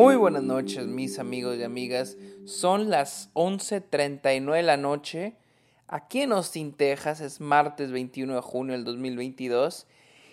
Muy buenas noches, mis amigos y amigas. Son las 11:39 de la noche. Aquí en Austin, Texas, es martes 21 de junio del 2022.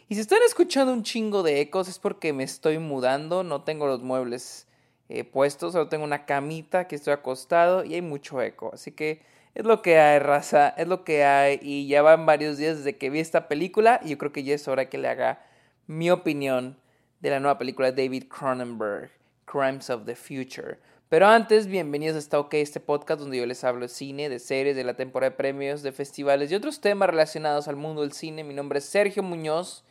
Y si están escuchando un chingo de ecos es porque me estoy mudando, no tengo los muebles eh, puestos, solo tengo una camita que estoy acostado y hay mucho eco. Así que es lo que hay, raza, es lo que hay. Y ya van varios días desde que vi esta película y yo creo que ya es hora que le haga mi opinión de la nueva película de David Cronenberg. Crimes of the Future. Pero antes, bienvenidos a Está OK, este podcast donde yo les hablo de cine, de series, de la temporada de premios, de festivales y otros temas relacionados al mundo del cine. Mi nombre es Sergio Muñoz.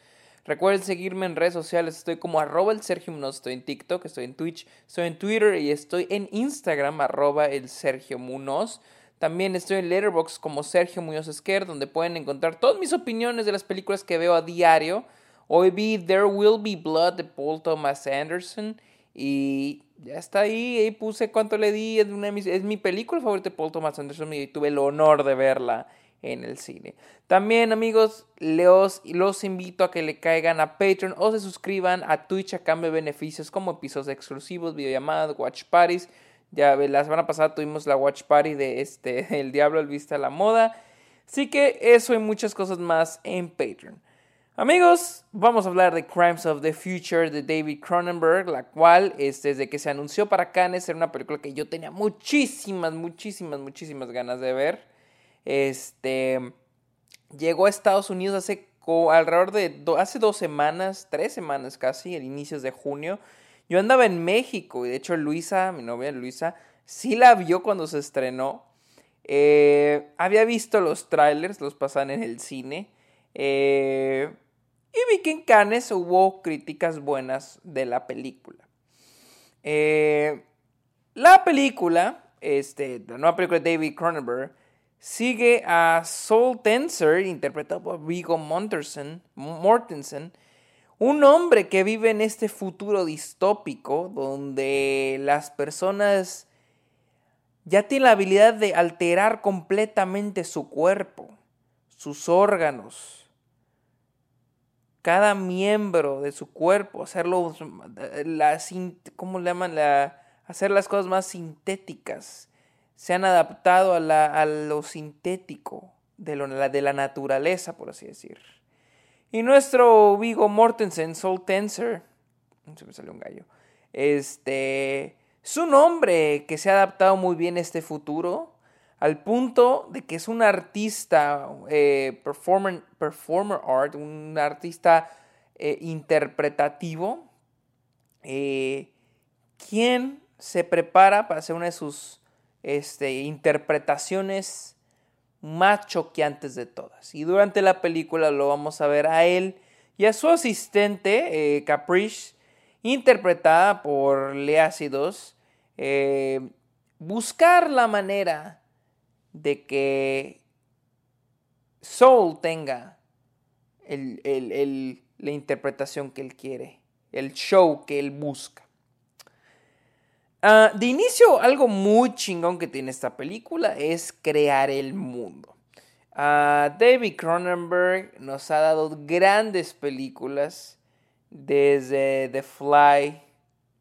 Recuerden seguirme en redes sociales, estoy como arroba el Sergio Muñoz, estoy en TikTok, estoy en Twitch, estoy en Twitter y estoy en Instagram, arroba el Sergio Muñoz. También estoy en Letterboxd como Sergio Muñoz Esquer, donde pueden encontrar todas mis opiniones de las películas que veo a diario. Hoy vi There Will Be Blood de Paul Thomas Anderson. Y ya está ahí, ahí puse cuánto le di, es, una es mi película favorita de Paul Thomas Anderson y tuve el honor de verla en el cine. También amigos, los, los invito a que le caigan a Patreon o se suscriban a Twitch a cambio de beneficios como episodios exclusivos, videollamadas, watch parties. Ya la semana pasada tuvimos la watch party de este El Diablo al Vista a la Moda. Así que eso y muchas cosas más en Patreon. Amigos, vamos a hablar de Crimes of the Future de David Cronenberg, la cual, este, desde que se anunció para Cannes, era una película que yo tenía muchísimas, muchísimas, muchísimas ganas de ver. Este, llegó a Estados Unidos hace alrededor de hace dos semanas, tres semanas casi, el inicios de junio. Yo andaba en México y de hecho Luisa, mi novia Luisa, sí la vio cuando se estrenó. Eh, había visto los trailers, los pasan en el cine. Eh, y vi que en Cannes hubo críticas buenas de la película. Eh, la película, este, la nueva película de David Cronenberg, sigue a Soul Tensor, interpretado por Viggo Mortensen, un hombre que vive en este futuro distópico donde las personas ya tienen la habilidad de alterar completamente su cuerpo, sus órganos, cada miembro de su cuerpo, hacerlo, ¿cómo le llaman? La, hacer las cosas más sintéticas. Se han adaptado a, la, a lo sintético de la naturaleza, por así decir. Y nuestro Vigo Mortensen, Soul Tensor, se me salió un gallo, este, es un hombre que se ha adaptado muy bien a este futuro al punto de que es un artista, eh, performer, performer, art, un artista eh, interpretativo, eh, quien se prepara para hacer una de sus este, interpretaciones más choqueantes de todas. Y durante la película lo vamos a ver a él y a su asistente, Caprice, interpretada por Lea buscar la manera de que Soul tenga la interpretación que él quiere, el show que él busca. Ah, de inicio, algo muy chingón que tiene esta película es crear el mundo. Ah, David Cronenberg nos ha dado grandes películas desde The Fly.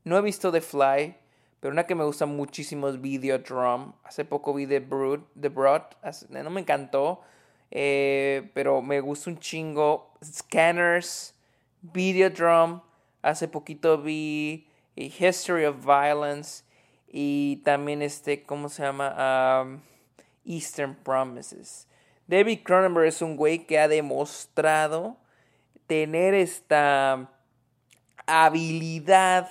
No he visto The Fly, pero una que me gusta muchísimo es Videodrum. Hace poco vi The Brood, The Broad. No me encantó. Eh, pero me gusta un chingo. Scanners, Videodrum. Hace poquito vi History of Violence. Y también este, ¿cómo se llama? Eastern Promises. David Cronenberg es un güey que ha demostrado tener esta habilidad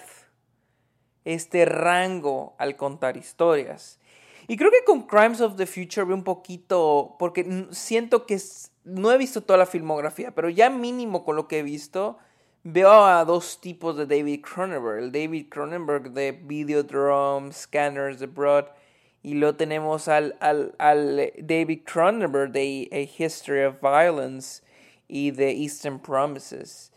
este rango al contar historias. Y creo que con Crimes of the Future veo un poquito, porque siento que no he visto toda la filmografía, pero ya mínimo con lo que he visto, veo a dos tipos de David Cronenberg. El David Cronenberg de Videodrome, Scanners Abroad, y luego tenemos al, al, al David Cronenberg de A History of Violence y de Eastern Promises.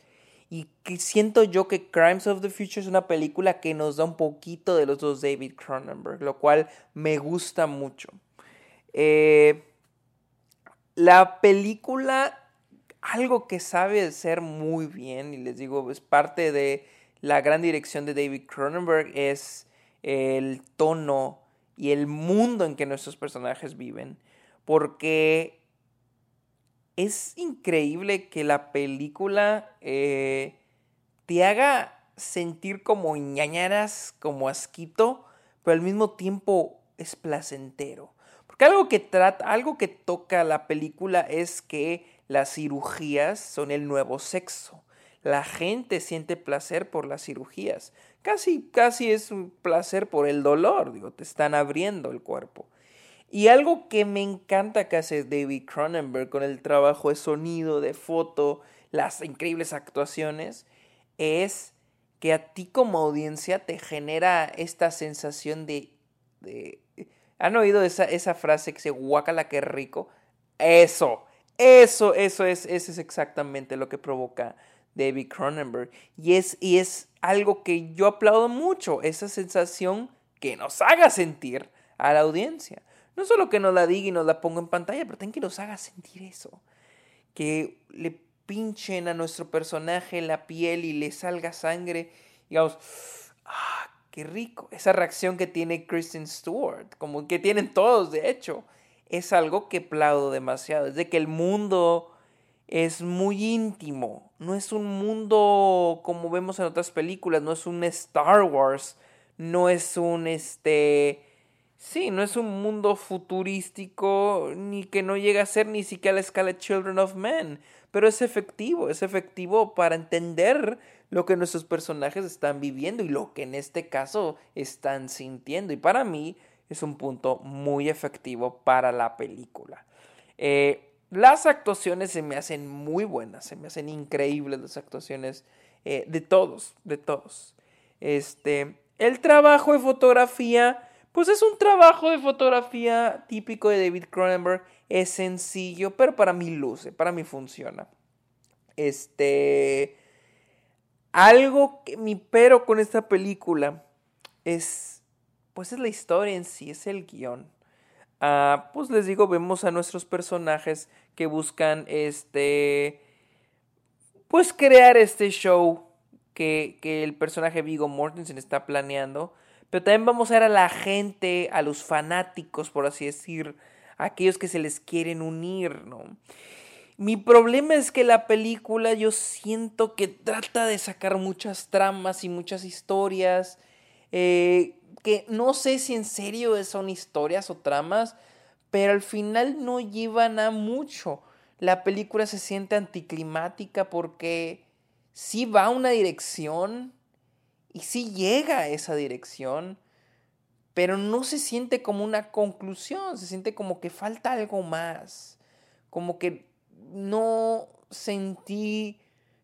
Y siento yo que Crimes of the Future es una película que nos da un poquito de los dos David Cronenberg, lo cual me gusta mucho. Eh, la película, algo que sabe hacer muy bien, y les digo, es parte de, la gran dirección de David Cronenberg es el tono y el mundo en que nuestros personajes viven. Porque es increíble que la película eh, te haga sentir como ñañaras, como asquito, pero al mismo tiempo es placentero. Porque algo que trata, algo que toca la película es que las cirugías son el nuevo sexo. La gente siente placer por las cirugías. Casi, casi es un placer por el dolor, digo, te están abriendo el cuerpo. Y algo que me encanta que hace David Cronenberg con el trabajo de sonido, de foto, las increíbles actuaciones, es que a ti como audiencia te genera esta sensación de... ¿Han oído esa, esa frase que se guacala que rico? Eso, eso, eso es, eso es exactamente lo que provoca David Cronenberg. Y es, y es algo que yo aplaudo mucho, esa sensación que nos haga sentir a la audiencia. No solo que nos la diga y nos la ponga en pantalla, pero también que nos haga sentir eso. Que le pinchen a nuestro personaje la piel y le salga sangre. Digamos, ¡ah, qué rico! Esa reacción que tiene Kristen Stewart, como que tienen todos, de hecho, es algo que aplaudo demasiado. Es de que el mundo es muy íntimo. No es un mundo como vemos en otras películas. No es un Star Wars. No es un este. Sí, no es un mundo futurístico ni que no llega a ser ni siquiera a la escala de Children of Men pero es efectivo, es efectivo para entender lo que nuestros personajes están viviendo y lo que en este caso están sintiendo. Y para mí es un punto muy efectivo para la película. Eh, las actuaciones se me hacen muy buenas, se me hacen increíbles las actuaciones eh, de todos, de todos. Este, el trabajo de fotografía, pues es un trabajo de fotografía típico de David Cronenberg es sencillo, pero para mí luce, para mí funciona. Este. Algo que mi pero con esta película es. Pues es la historia en sí, es el guion. Ah, pues les digo, vemos a nuestros personajes que buscan este. Pues crear este show que, que el personaje Vigo Mortensen está planeando. Pero también vamos a ver a la gente, a los fanáticos, por así decir, aquellos que se les quieren unir, ¿no? Mi problema es que la película yo siento que trata de sacar muchas tramas y muchas historias eh, que no sé si en serio son historias o tramas, pero al final no llevan a mucho. La película se siente anticlimática porque sí va a una dirección y sí llega a esa dirección, pero no se siente como una conclusión, se siente como que falta algo más, como que no sentí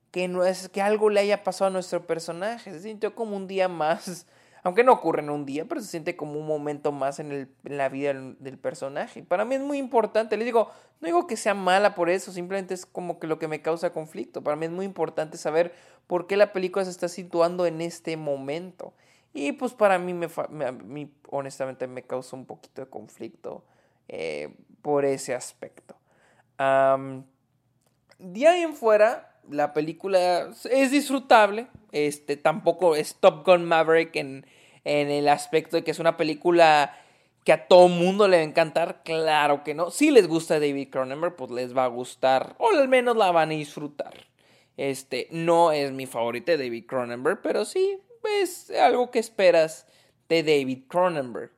que, no es, que algo le haya pasado a nuestro personaje, se sintió como un día más, aunque no ocurre en un día, pero se siente como un momento más en, la vida del, personaje. Para mí es muy importante, les digo, no digo que sea mala por eso, simplemente es como que lo que me causa conflicto. Para mí es muy importante saber por qué la película se está situando en este momento. Y pues para mí, me, honestamente, me causa un poquito de conflicto eh, por ese aspecto. de ahí en fuera, la película es disfrutable. Este, tampoco es Top Gun Maverick en, en el aspecto de que es una película que a todo mundo le va a encantar. Claro que no. Si les gusta David Cronenberg, pues les va a gustar. O al menos la van a disfrutar. Este, no es mi favorita de David Cronenberg, pero sí, es algo que esperas de David Cronenberg.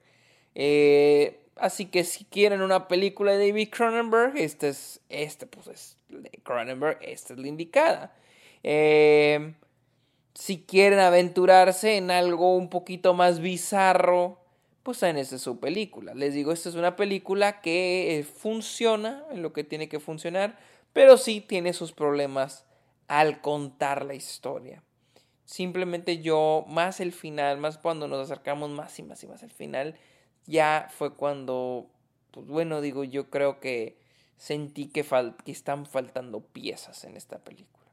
Eh, así que si quieren una película de David Cronenberg, esta es, este, pues es Cronenberg, esta es la indicada. Eh, si quieren aventurarse en algo un poquito más bizarro, pues en esta es su película. Les digo, esta es una película que eh, funciona en lo que tiene que funcionar, pero sí tiene sus problemas al contar la historia. Simplemente yo, más el final, más cuando nos acercamos más y más y más al final, ya fue cuando, pues bueno, digo, yo creo que sentí que, que están faltando piezas en esta película.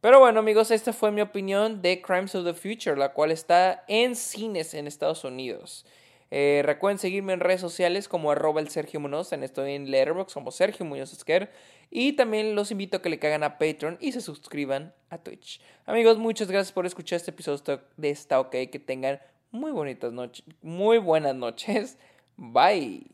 Pero bueno, amigos, esta fue mi opinión de Crimes of the Future, la cual está en cines en Estados Unidos. Eh, recuerden seguirme en redes sociales como arroba el Sergio Muñoz. Estoy en Letterboxd como Sergio Muñoz Esquer. Y también los invito a que le caigan a Patreon y se suscriban a Twitch. Amigos, muchas gracias por escuchar este episodio de Está OK. Que tengan muy bonitas noches. Muy buenas noches. Bye.